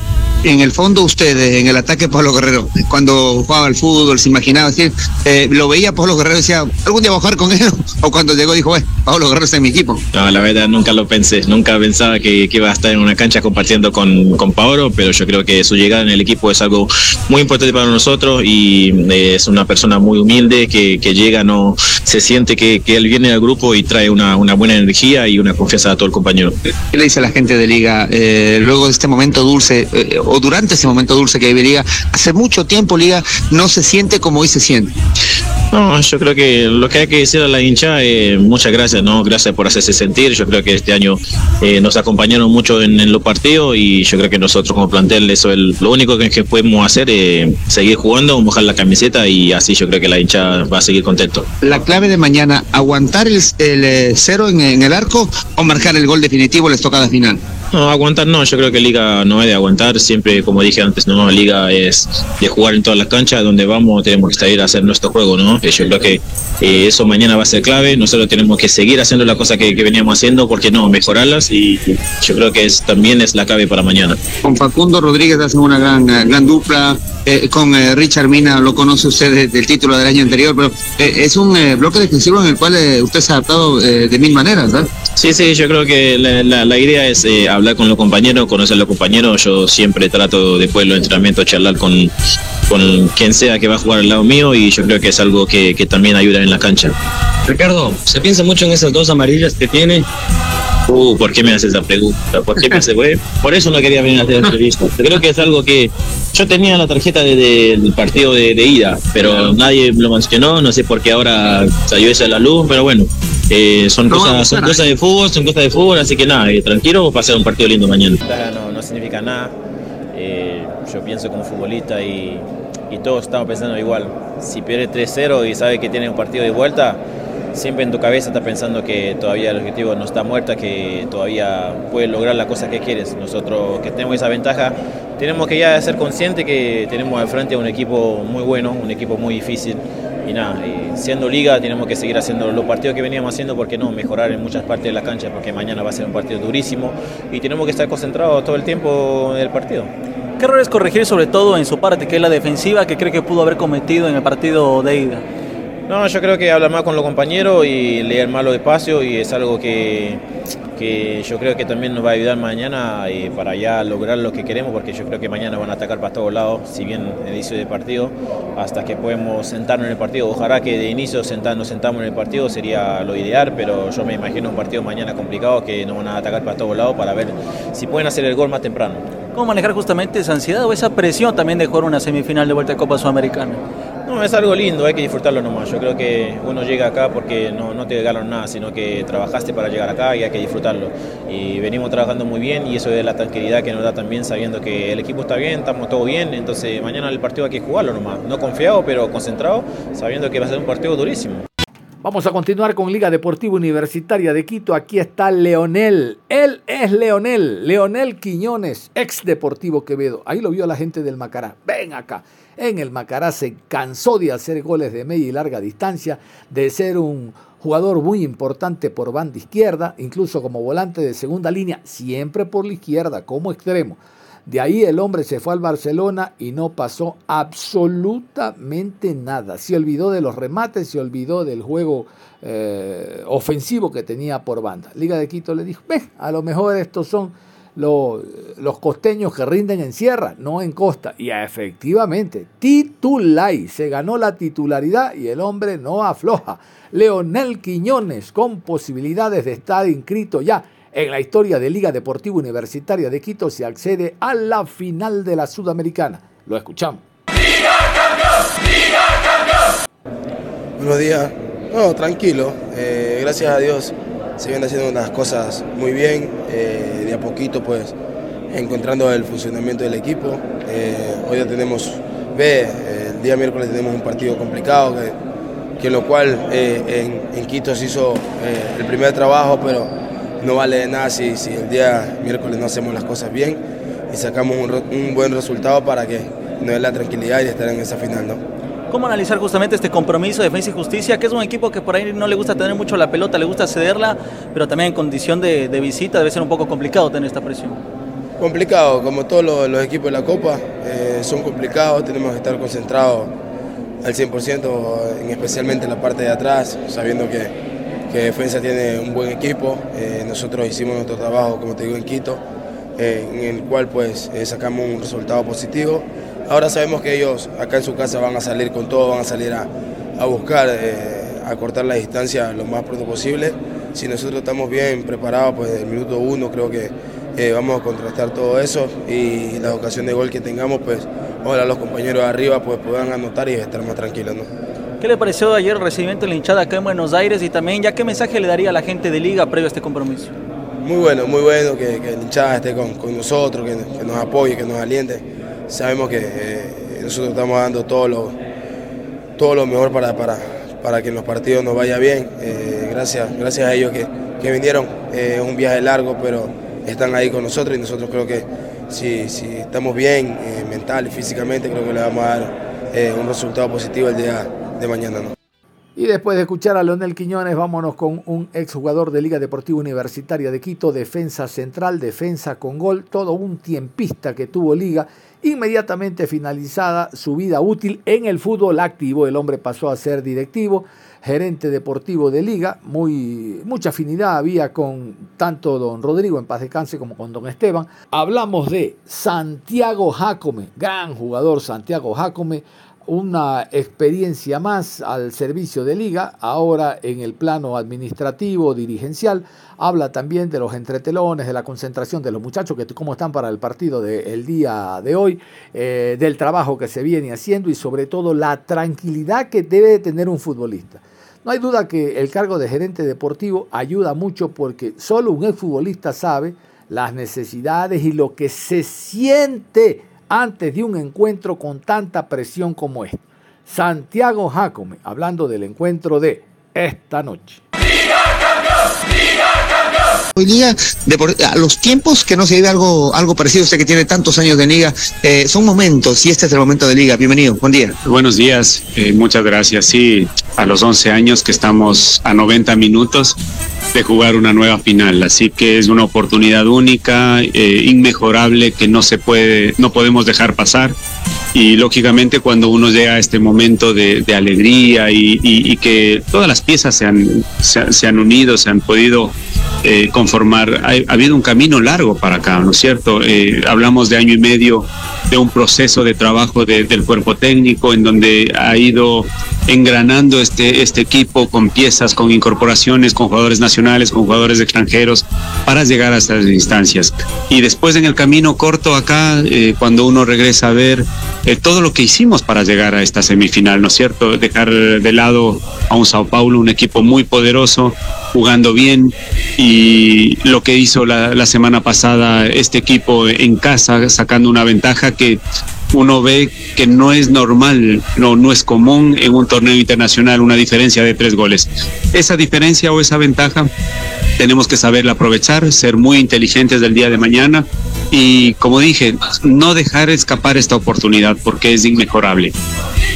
en el fondo ustedes, en el ataque Pablo Guerrero, cuando jugaba al fútbol, se imaginaba, decir, eh, lo veía Pablo Guerrero y decía, algún día voy a jugar con él, <laughs> o cuando llegó dijo, bueno, Pablo Guerrero está en mi equipo. No, la verdad nunca lo pensé, nunca pensaba que, que iba a estar en una cancha compartiendo con, con Pablo, pero yo creo que su llegada en el equipo es algo muy importante para nosotros y eh, es una persona muy humilde que, que llega, no se siente que, que, él viene al grupo y trae una, una, buena energía y una confianza a todo el compañero. ¿Qué le dice a la gente de Liga eh, luego de este momento dulce? O durante ese momento dulce que vive Liga, hace mucho tiempo Liga no se siente como hoy se siente. No, yo creo que lo que hay que decir a la hincha, eh, muchas gracias, ¿no? Gracias por hacerse sentir. Yo creo que este año eh, nos acompañaron mucho en, en, los partidos y yo creo que nosotros como plantel, eso es lo único que, que podemos hacer, es seguir jugando, mojar la camiseta y así yo creo que la hincha va a seguir contento. La clave de mañana, aguantar el, el eh, cero en, en el arco o marcar el gol definitivo en la estocada final. No, aguantar no, yo creo que Liga no es de aguantar, siempre como dije antes, no, Liga es de jugar en todas las canchas, donde vamos tenemos que salir a hacer nuestro juego, ¿no? Yo creo que eh, eso mañana va a ser clave, nosotros tenemos que seguir haciendo las cosas que, que, veníamos haciendo, porque no, mejorarlas y yo creo que es, también es la clave para mañana. Con Facundo Rodríguez hacen una gran, gran dupla, eh, con eh, Richard Mina lo conoce usted del título del año anterior, pero eh, es un bloque defensivo en el cual usted se ha adaptado de mil maneras, ¿verdad? Sí, sí, yo creo que la, la, la idea es hablar con los compañeros, conocer a los compañeros, yo siempre trato después de los entrenamientos charlar con, con quien sea que va a jugar al lado mío y yo creo que es algo que, que también ayuda en la cancha. Ricardo, ¿se piensa mucho en esas dos amarillas que tiene? Uh, ¿por qué me haces esa pregunta? ¿Por qué me hace güey? Por eso no quería venir a hacer la entrevista. Creo que es algo que yo tenía la tarjeta del de, de, partido de, de, ida, pero nadie lo mencionó, no sé por qué ahora salió eso a la luz, pero bueno, eh, son, no, cosas, son cosas de fútbol, son cosas de fútbol, así que nada, eh, tranquilo, va a ser un partido lindo mañana. No, no significa nada, eh, yo pienso como futbolista y, y todos estamos pensando igual. Si pierde 3-0 y sabe que tiene un partido de vuelta, siempre en tu cabeza está pensando que todavía el objetivo no está muerto, que todavía puedes lograr la cosa que quieres. Nosotros que tenemos esa ventaja, tenemos que ya ser conscientes que tenemos al frente a un equipo muy bueno, un equipo muy difícil. Y nada, y siendo liga tenemos que seguir haciendo los partidos que veníamos haciendo, porque no mejorar en muchas partes de la cancha, porque mañana va a ser un partido durísimo y tenemos que estar concentrados todo el tiempo en el partido. ¿Qué errores corregir sobre todo en su parte, que es la defensiva, que cree que pudo haber cometido en el partido de ida? No, yo creo que hablar más con los compañeros y leer más los espacios y es algo que, que yo creo que también nos va a ayudar mañana y para ya lograr lo que queremos porque yo creo que mañana van a atacar para todos lados, si bien el inicio del partido, hasta que podemos sentarnos en el partido. Ojalá que de inicio sentar, nos sentamos en el partido sería lo ideal, pero yo me imagino un partido mañana complicado que nos van a atacar para todos lados para ver si pueden hacer el gol más temprano. ¿Cómo manejar justamente esa ansiedad o esa presión también de jugar una semifinal de vuelta de Copa Sudamericana? No, es algo lindo, hay que disfrutarlo nomás. Yo creo que uno llega acá porque no, no te regalan nada, sino que trabajaste para llegar acá y hay que disfrutarlo. Y venimos trabajando muy bien y eso es la tranquilidad que nos da también sabiendo que el equipo está bien, estamos todos bien, entonces mañana el partido hay que jugarlo nomás. No confiado, pero concentrado, sabiendo que va a ser un partido durísimo. Vamos a continuar con Liga Deportiva Universitaria de Quito. Aquí está Leonel. Él es Leonel. Leonel Quiñones, ex Deportivo Quevedo. Ahí lo vio la gente del Macará. Ven acá. En el Macará se cansó de hacer goles de media y larga distancia, de ser un jugador muy importante por banda izquierda, incluso como volante de segunda línea, siempre por la izquierda, como extremo. De ahí el hombre se fue al Barcelona y no pasó absolutamente nada. Se olvidó de los remates, se olvidó del juego eh, ofensivo que tenía por banda. Liga de Quito le dijo, a lo mejor estos son los, costeños que rinden en sierra, no en costa. Y efectivamente, titulay, se ganó la titularidad y el hombre no afloja. Leonel Quiñones con posibilidades de estar inscrito ya en la historia de Liga Deportiva Universitaria de Quito se accede a la final de la Sudamericana. Lo escuchamos. ¡Liga campeón! ¡Liga campeón! Buenos días. No, tranquilo. Eh, gracias a Dios se vienen haciendo unas cosas muy bien. Eh, de a poquito, pues, encontrando el funcionamiento del equipo. Eh, hoy ya tenemos, ve, el día miércoles tenemos un partido complicado, que, en lo cual en, en, Quito se hizo el primer trabajo, pero no vale nada si, si, el día miércoles no hacemos las cosas bien y sacamos un, un, buen resultado para que nos dé la tranquilidad y estar en esa final, ¿no? ¿Cómo analizar justamente este compromiso de defensa y justicia, que es un equipo que por ahí no le gusta tener mucho la pelota, le gusta cederla, pero también en condición de, de visita debe ser un poco complicado tener esta presión? Complicado, como todos los, equipos de la Copa, eh, son complicados, tenemos que estar concentrados al 100%, en especialmente en la parte de atrás, sabiendo que, que Defensa tiene un buen equipo. Eh, nosotros hicimos nuestro trabajo, como te digo, en Quito, eh, en el cual pues sacamos un resultado positivo. Ahora sabemos que ellos acá en su casa van a salir con todo, van a salir a, a buscar, a cortar la distancia lo más pronto posible. Si nosotros estamos bien preparados, pues del minuto uno creo que, eh, vamos a contrastar todo eso y las ocasiones de gol que tengamos, pues ojalá los compañeros de arriba pues, puedan anotar y estar más tranquilos. ¿no? ¿Qué le pareció ayer el recibimiento de la hinchada acá en Buenos Aires y también ya qué mensaje le daría a la gente de Liga previo a este compromiso? Muy bueno, muy bueno que, que la hinchada esté con, con nosotros, que, que, nos apoye, que nos aliente. Sabemos que eh, nosotros estamos dando todo lo, todo lo mejor para, para, para que en los partidos nos vaya bien. Eh, gracias, gracias a ellos que, que vinieron. Es un viaje largo, pero están ahí con nosotros y nosotros creo que si, si estamos bien eh, mental y físicamente, creo que le vamos a dar un resultado positivo el día de mañana. Y después de escuchar a Leonel Quiñones, vámonos con un exjugador de Liga Deportiva Universitaria de Quito, defensa central, defensa con gol, todo un tiempista que tuvo Liga. Inmediatamente finalizada su vida útil en el fútbol activo, el hombre pasó a ser directivo, gerente deportivo de Liga, muy, mucha afinidad había con tanto don Rodrigo en paz descanse como con don Esteban. Hablamos de Santiago Jacome, gran jugador Santiago Jacome, una experiencia más al servicio de liga, ahora en el plano administrativo, dirigencial. Habla también de los entretelones, de la concentración de los muchachos, que cómo están para el partido del día de hoy, eh, del trabajo que se viene haciendo y sobre todo la tranquilidad que debe tener un futbolista. No hay duda que el cargo de gerente deportivo ayuda mucho porque solo un exfutbolista sabe las necesidades y lo que se siente antes de un encuentro con tanta presión como este. Santiago Jacome, hablando del encuentro de esta noche. Hoy día, a los tiempos que no se vive algo, algo parecido, usted que tiene tantos años de liga, eh, son momentos y este es el momento de liga. Bienvenido, buen día. Buenos días, eh, muchas gracias. Sí, a los 11 años que estamos a 90 minutos de jugar una nueva final, así que es una oportunidad única, eh, inmejorable que no se puede, no podemos dejar pasar y lógicamente cuando uno llega a este momento de, de alegría y, y, y, que todas las piezas se han, se, se han unido, se han podido eh, conformar, ha, ha, habido un camino largo para acá, ¿no es cierto? Eh, hablamos de año y medio de un proceso de trabajo de, del cuerpo técnico en donde ha ido engranando este, este equipo con piezas, con incorporaciones, con jugadores nacionales, con jugadores extranjeros, para llegar a estas instancias. Y después en el camino corto acá, eh, cuando uno regresa a ver eh, todo lo que hicimos para llegar a esta semifinal, ¿no es cierto? Dejar de lado a un Sao Paulo, un equipo muy poderoso, jugando bien, y lo que hizo la semana pasada este equipo en casa, sacando una ventaja que uno ve que no es normal, no, no es común en un torneo internacional una diferencia de tres goles. Esa diferencia o esa ventaja tenemos que saberla aprovechar, ser muy inteligentes del día de mañana y, como dije, no dejar escapar esta oportunidad porque es inmejorable.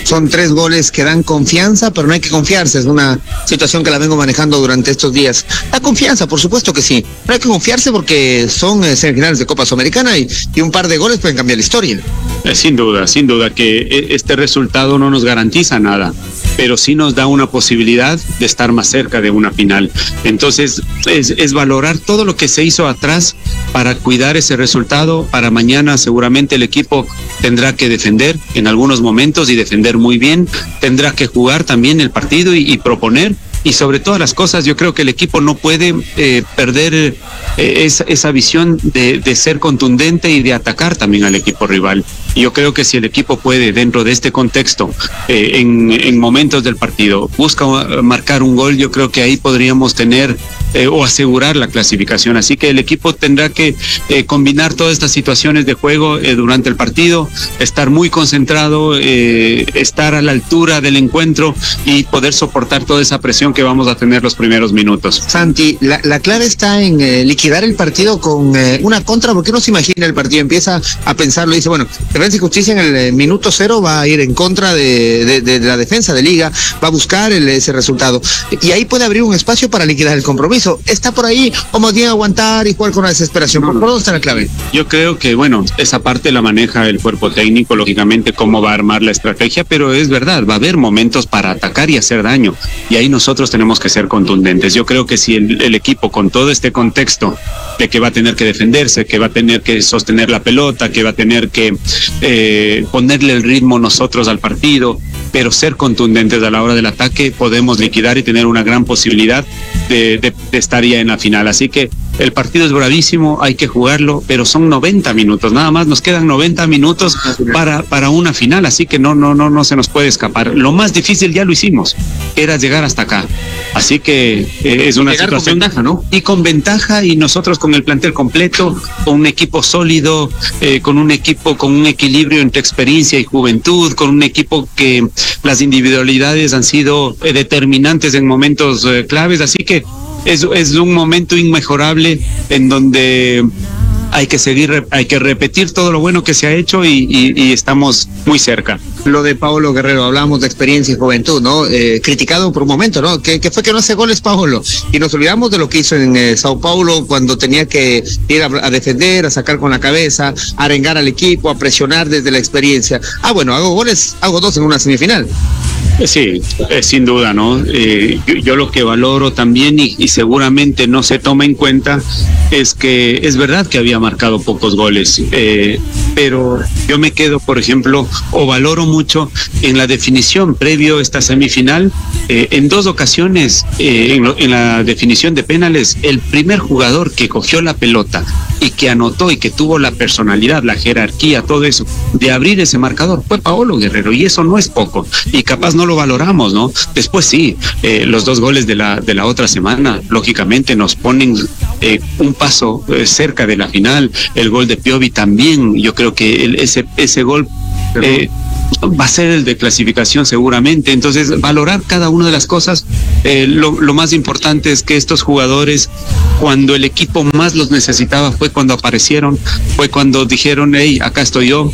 Son tres goles que dan confianza, pero no hay que confiarse. Es una situación que la vengo manejando durante estos días. La confianza, por supuesto que sí. No hay que confiarse porque son eh, semifinales de Copa Sudamericana y, y, un par de goles pueden cambiar la historia. Eh, sin duda, sin duda que este resultado no nos garantiza nada, pero sí nos da una posibilidad de estar más cerca de una final. Entonces, es, es valorar todo lo que se hizo atrás para cuidar ese resultado. Para mañana seguramente el equipo tendrá que defender en algunos momentos y defender muy bien. Tendrá que jugar también el partido y, proponer y sobre todas las cosas yo creo que el equipo no puede eh, perder eh, esa, esa, visión de, de, ser contundente y de atacar también al equipo rival. Yo creo que si el equipo puede dentro de este contexto, eh, en, en, momentos del partido, busca marcar un gol, yo creo que ahí podríamos tener eh, o asegurar la clasificación. Así que el equipo tendrá que eh, combinar todas estas situaciones de juego durante el partido, estar muy concentrado, estar a la altura del encuentro y poder soportar toda esa presión que vamos a tener los primeros minutos. Santi, la, la clave está en liquidar el partido con una contra, porque no se imagina el partido, empieza a pensarlo y dice, bueno, Defensa y Justicia en el minuto cero va a ir en contra de, de, de la defensa de liga, va a buscar el, ese resultado. Y ahí puede abrir un espacio para liquidar el compromiso. ¿Está por ahí o más bien aguantar y jugar con la desesperación? ¿Por, ¿Por dónde está la clave? Yo creo que, bueno, esa parte la maneja el cuerpo técnico, lógicamente, cómo va a armar la estrategia, pero es verdad, va a haber momentos para atacar y hacer daño. Y ahí nosotros tenemos que ser contundentes. Yo creo que si el, el equipo, con todo este contexto de que va a tener que defenderse, que va a tener que sostener la pelota, que va a tener que eh, ponerle el ritmo nosotros al partido, pero ser contundentes a la hora del ataque, podemos liquidar y tener una gran posibilidad de, de, de estar ya en la final. Así que el partido es bravísimo, hay que jugarlo, pero son 90 minutos, nada más nos quedan 90 minutos para, para una final, así que no, no, no, no se nos puede escapar. Lo más difícil ya lo hicimos, era llegar hasta acá. Así que eh, es una Llegar con situación ventaja, ¿no? y con ventaja y nosotros con el plantel completo, con un equipo sólido, eh, con un equipo con un equilibrio entre experiencia y juventud, con un equipo que las individualidades han sido eh, determinantes en momentos eh, claves, así que es, un momento inmejorable en donde hay que seguir, hay que repetir todo lo bueno que se ha hecho y- y estamos muy cerca. Lo de Paolo Guerrero, hablamos de experiencia y juventud, ¿no? Eh, criticado por un momento, ¿no? Que, fue que no hace goles Paolo. Y nos olvidamos de lo que hizo en eh, Sao Paulo cuando tenía que ir a, a defender, a sacar con la cabeza, a arengar al equipo, a presionar desde la experiencia. Ah, bueno, hago goles, hago dos en una semifinal. Eh, Sí, eh, sin duda, ¿no? Eh, yo, yo lo que valoro también y, y seguramente no se toma en cuenta es que es verdad que había marcado pocos goles, eh, pero yo me quedo, por ejemplo, o valoro mucho en la definición previo a esta semifinal, eh, en dos ocasiones, eh, en, la definición de penales, el primer jugador que cogió la pelota y que anotó y que tuvo la personalidad, la jerarquía, todo eso, de abrir ese marcador, fue Paolo Guerrero, y eso no es poco, y capaz no lo valoramos, ¿no? Después sí, eh, los dos goles de la, de la otra semana, lógicamente nos ponen eh, un paso eh, cerca de la final, el gol de Piovi también, yo creo que el- ese, ese gol... va a ser el de clasificación seguramente. Entonces, valorar cada una de las cosas, eh, lo, lo más importante es que estos jugadores, cuando el equipo más los necesitaba, fue cuando aparecieron, fue cuando dijeron, hey, acá estoy yo,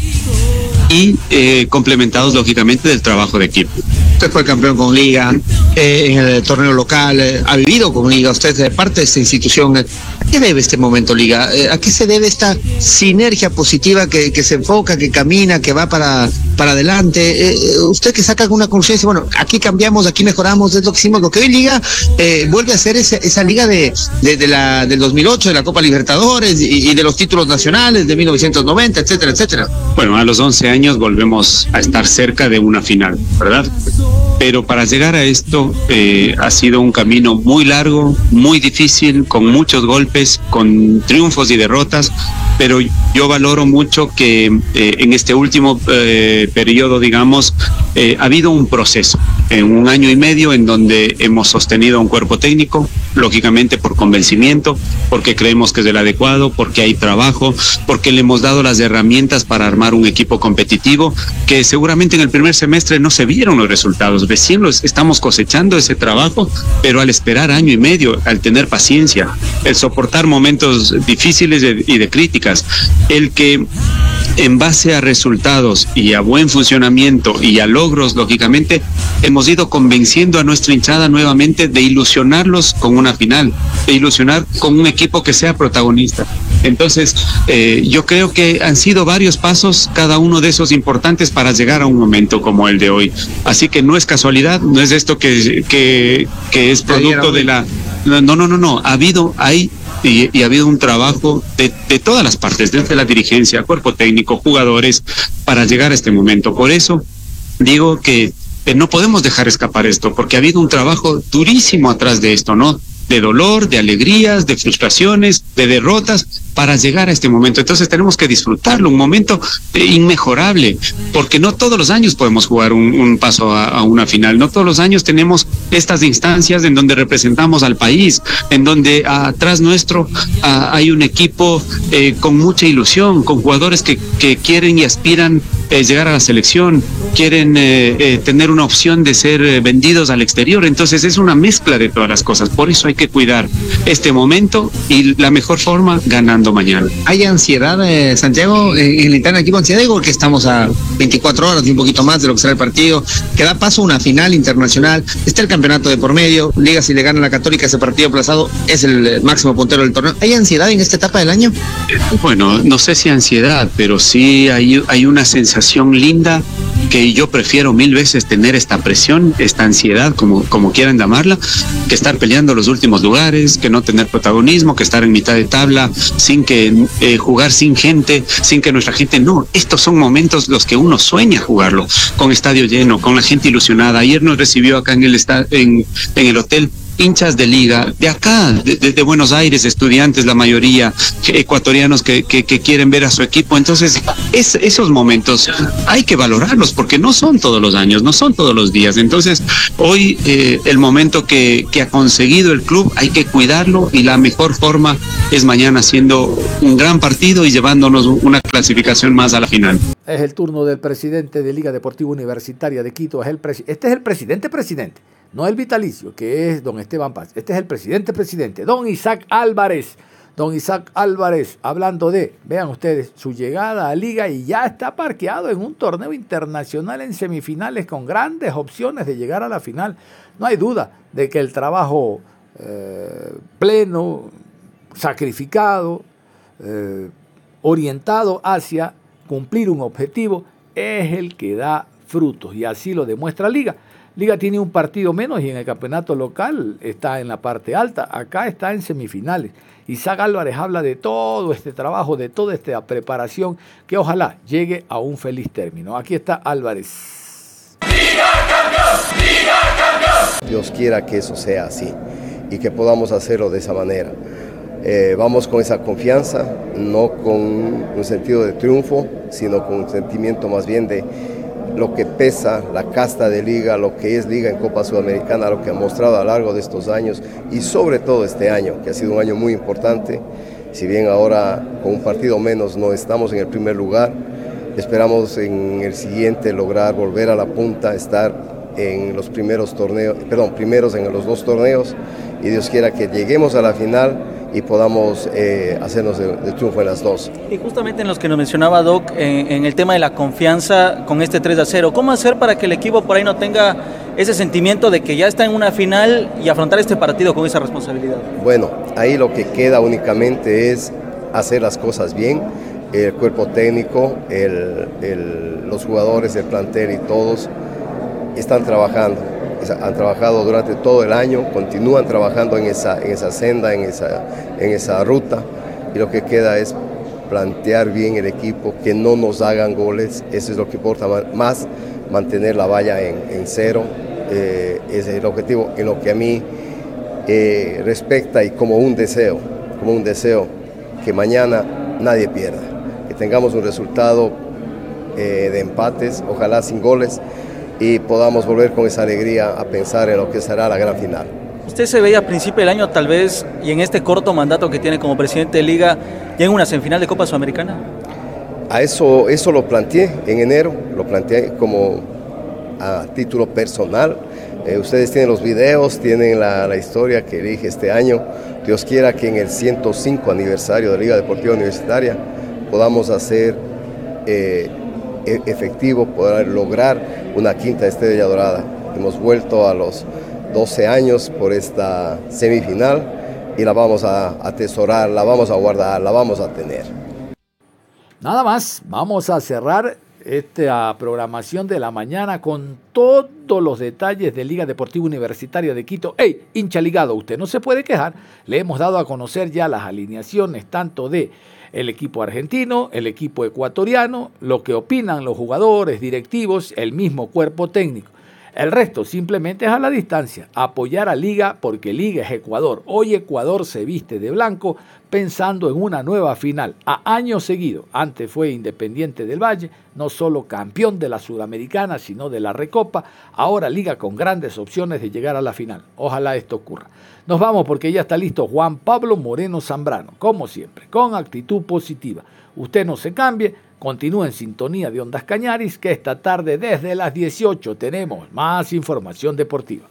y eh, complementados lógicamente del trabajo de equipo. Usted fue campeón con Liga, eh, en el torneo local, eh, ha vivido con Liga, usted es parte de esta institución. ¿A qué debe este momento, Liga? Eh, ¿A qué se debe esta sinergia positiva que, que se enfoca, que camina, que va para, para adelante? Eh, usted que saca alguna conciencia, bueno, aquí cambiamos, aquí mejoramos, es lo que hicimos, lo que hoy Liga eh, vuelve a ser ese- esa Liga de, de, de la, del 2008, de la Copa Libertadores y, y de los títulos nacionales de 1990, etcétera, etcétera. Bueno, a los 11 años volvemos a estar cerca de una final, ¿verdad? Pero para llegar a esto eh, ha sido un camino muy largo, muy difícil, con muchos golpes, con triunfos y derrotas, pero yo valoro mucho que eh, en este último eh, periodo, digamos, eh, ha habido un proceso, en un año y medio en donde hemos sostenido un cuerpo técnico, lógicamente por convencimiento, porque creemos que es el adecuado, porque hay trabajo, porque le hemos dado las herramientas para armar un equipo competitivo, que seguramente en el primer semestre no se vieron los resultados, recién los estamos cosechando ese trabajo, pero al esperar año y medio, al tener paciencia, el soportar momentos difíciles y de críticas, el que en base a resultados y a buen funcionamiento y a logros, lógicamente, hemos ido convenciendo a nuestra hinchada nuevamente de ilusionarlos con una final, de ilusionar con un equipo que sea protagonista. Entonces, eh, yo creo que han sido varios pasos, cada uno de esos importantes para llegar a un momento como el de hoy. Así que no es casualidad, no es esto que, que, que es producto de la... No, no, no, no, ha habido, hay y, ha habido un trabajo de, de todas las partes, desde la dirigencia, cuerpo técnico, jugadores, para llegar a este momento. Por eso digo que eh, no podemos dejar escapar esto, porque ha habido un trabajo durísimo atrás de esto, ¿no? De dolor, de alegrías, de frustraciones, de derrotas, para llegar a este momento. Entonces tenemos que disfrutarlo, un momento eh, inmejorable, porque no todos los años podemos jugar un, un paso a, una final, no todos los años tenemos estas instancias en donde representamos al país, en donde atrás nuestro ah, hay un equipo eh, con mucha ilusión, con jugadores que, que quieren y aspiran eh, llegar a la selección, quieren eh, eh, tener una opción de ser vendidos al exterior. Entonces es una mezcla de todas las cosas. Por eso hay que cuidar este momento y la mejor forma ganando mañana. ¿Hay ansiedad, eh, Santiago, en en el interno del equipo ansiedad? Digo que estamos a 24 horas y un poquito más de lo que será el partido, que da paso a una final internacional, está el campeonato de por medio, Liga si le gana la Católica ese partido aplazado, es el máximo puntero del torneo. ¿Hay ansiedad en esta etapa del año? Bueno, no sé si ansiedad, pero sí hay, hay una sensación linda que yo prefiero mil veces tener esta presión, esta ansiedad, como, como quieran llamarla, que estar peleando los últimos lugares, que no tener protagonismo, que estar en mitad de tabla, sin que eh, jugar sin gente, sin que nuestra gente no. Estos son momentos los que uno sueña jugarlo, con estadio lleno, con la gente ilusionada. Ayer nos recibió acá en el en, en el hotel hinchas de liga, de acá, de, de- Buenos Aires, estudiantes, la mayoría, ecuatorianos que, que- que quieren ver a su equipo. Entonces, es- esos momentos hay que valorarlos porque no son todos los años, no son todos los días. Entonces, hoy eh, el momento que, que ha conseguido el club hay que cuidarlo y la mejor forma es mañana haciendo un gran partido y llevándonos una clasificación más a la final. Es el turno del presidente de Liga Deportiva Universitaria de Quito. Es el este es el presidente presidente, no el vitalicio, que es don Esteban Paz. Este es el presidente presidente, don Isaac Álvarez. Don Isaac Álvarez, hablando de, vean ustedes, su llegada a Liga y ya está parqueado en un torneo internacional en semifinales con grandes opciones de llegar a la final. No hay duda de que el trabajo eh, pleno, sacrificado, eh, orientado hacia cumplir un objetivo, es el que da frutos. Y así lo demuestra Liga. Liga tiene un partido menos y en el campeonato local está en la parte alta. Acá está en semifinales. Isaac Álvarez habla de todo este trabajo, de toda esta preparación, que ojalá llegue a un feliz término. Aquí está Álvarez. Dios quiera que eso sea así y que podamos hacerlo de esa manera. Eh, vamos con esa confianza, no con un sentido de triunfo, sino con un sentimiento más bien de lo que pesa la casta de liga, lo que es liga en Copa Sudamericana, lo que ha mostrado a lo largo de estos años y sobre todo este año, que ha sido un año muy importante. Si bien ahora con un partido menos no estamos en el primer lugar, esperamos en el siguiente lograr volver a la punta, estar en los primeros torneos, perdón, primeros en los dos torneos y Dios quiera que lleguemos a la final y podamos eh, hacernos de, de triunfo en las dos. Y justamente en los que nos mencionaba Doc, en, en el tema de la confianza con este 3 a 0, ¿cómo hacer para que el equipo por ahí no tenga ese sentimiento de que ya está en una final y afrontar este partido con esa responsabilidad? Bueno, ahí lo que queda únicamente es hacer las cosas bien. El cuerpo técnico, el- el- los jugadores, el plantel y todos están trabajando. Han trabajado durante todo el año, continúan trabajando en esa, en esa senda, en esa, en esa ruta. Y lo que queda es plantear bien el equipo, que no nos hagan goles. Eso es lo que importa más, mantener la valla en, en cero. Eh, ese es el objetivo en lo que a mí eh, respecta y como un deseo, como un deseo que mañana nadie pierda, que tengamos un resultado eh, de empates, ojalá sin goles, y podamos volver con esa alegría a pensar en lo que será la gran final. ¿Usted se veía a principio del año tal vez y en este corto mandato que tiene como presidente de liga ya en una semifinal de Copa Sudamericana? A eso, eso lo planteé en enero, lo planteé como a título personal. Eh, ustedes tienen los videos, tienen la, la historia que dije este año. Dios quiera que en el 105 aniversario de Liga Deportiva Universitaria podamos hacer eh, efectivo, poder lograr una quinta estrella dorada. Hemos vuelto a los 12 años por esta semifinal y la vamos a atesorar, la vamos a guardar, la vamos a tener. Nada más, vamos a cerrar esta programación de la mañana con todos los detalles de Liga Deportiva Universitaria de Quito. ¡Ey, hincha ligado! Usted no se puede quejar. Le hemos dado a conocer ya las alineaciones tanto de el equipo argentino, el equipo ecuatoriano, lo que opinan los jugadores, directivos, el mismo cuerpo técnico. El resto simplemente es a la distancia, apoyar a Liga porque Liga es Ecuador. Hoy Ecuador se viste de blanco pensando en una nueva final a año seguido. Antes fue Independiente del Valle, no solo campeón de la Sudamericana, sino de la Recopa. Ahora Liga con grandes opciones de llegar a la final. Ojalá esto ocurra. Nos vamos porque ya está listo Juan Pablo Moreno Zambrano, como siempre, con actitud positiva. Usted no se cambie, continúe en sintonía de Ondas Cañaris, que esta tarde desde las 18 tenemos más información deportiva.